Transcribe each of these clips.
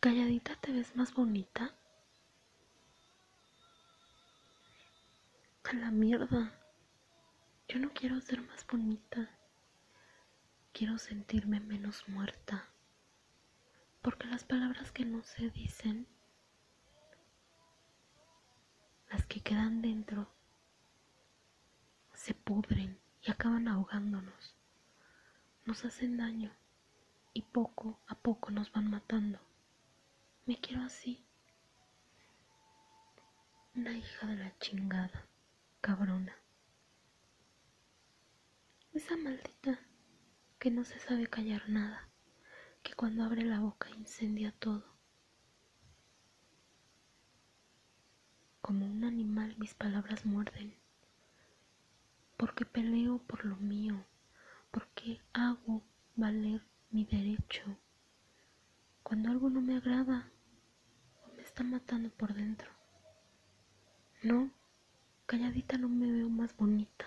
Calladita te ves más bonita. A la mierda. Yo no quiero ser más bonita. Quiero sentirme menos muerta. Porque las palabras que no se dicen, las que quedan dentro, se pudren y acaban ahogándonos. Nos hacen daño y poco a poco nos van matando. Me quiero así. Una hija de la chingada, cabrona. Esa maldita que no se sabe callar nada, que cuando abre la boca incendia todo. Como un animal mis palabras muerden, porque peleo por lo mío, porque hago valer mi derecho. Cuando algo no me agrada está matando por dentro. No, calladita no me veo más bonita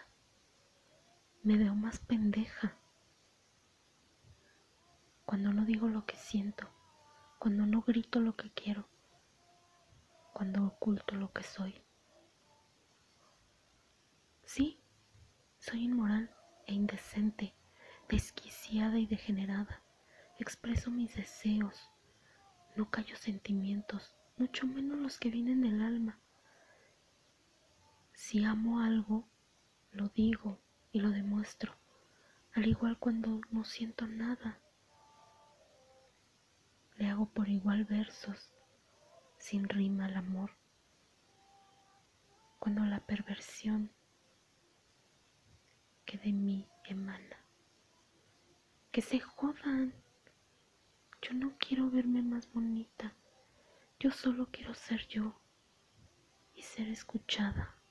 me veo más pendeja. Cuando no digo lo que siento, cuando no grito lo que quiero, cuando oculto lo que soy. Sí, soy inmoral e indecente, desquiciada y degenerada. Expreso mis deseos, no callo sentimientos, mucho menos los que vienen del alma. Si amo algo, lo digo, y lo demuestro, al igual cuando no siento nada. Le hago por igual versos, sin rima al amor. Cuando la perversión que de mí emana. Que se jodan. Yo no quiero verme más bonita. Yo solo quiero ser yo y ser escuchada.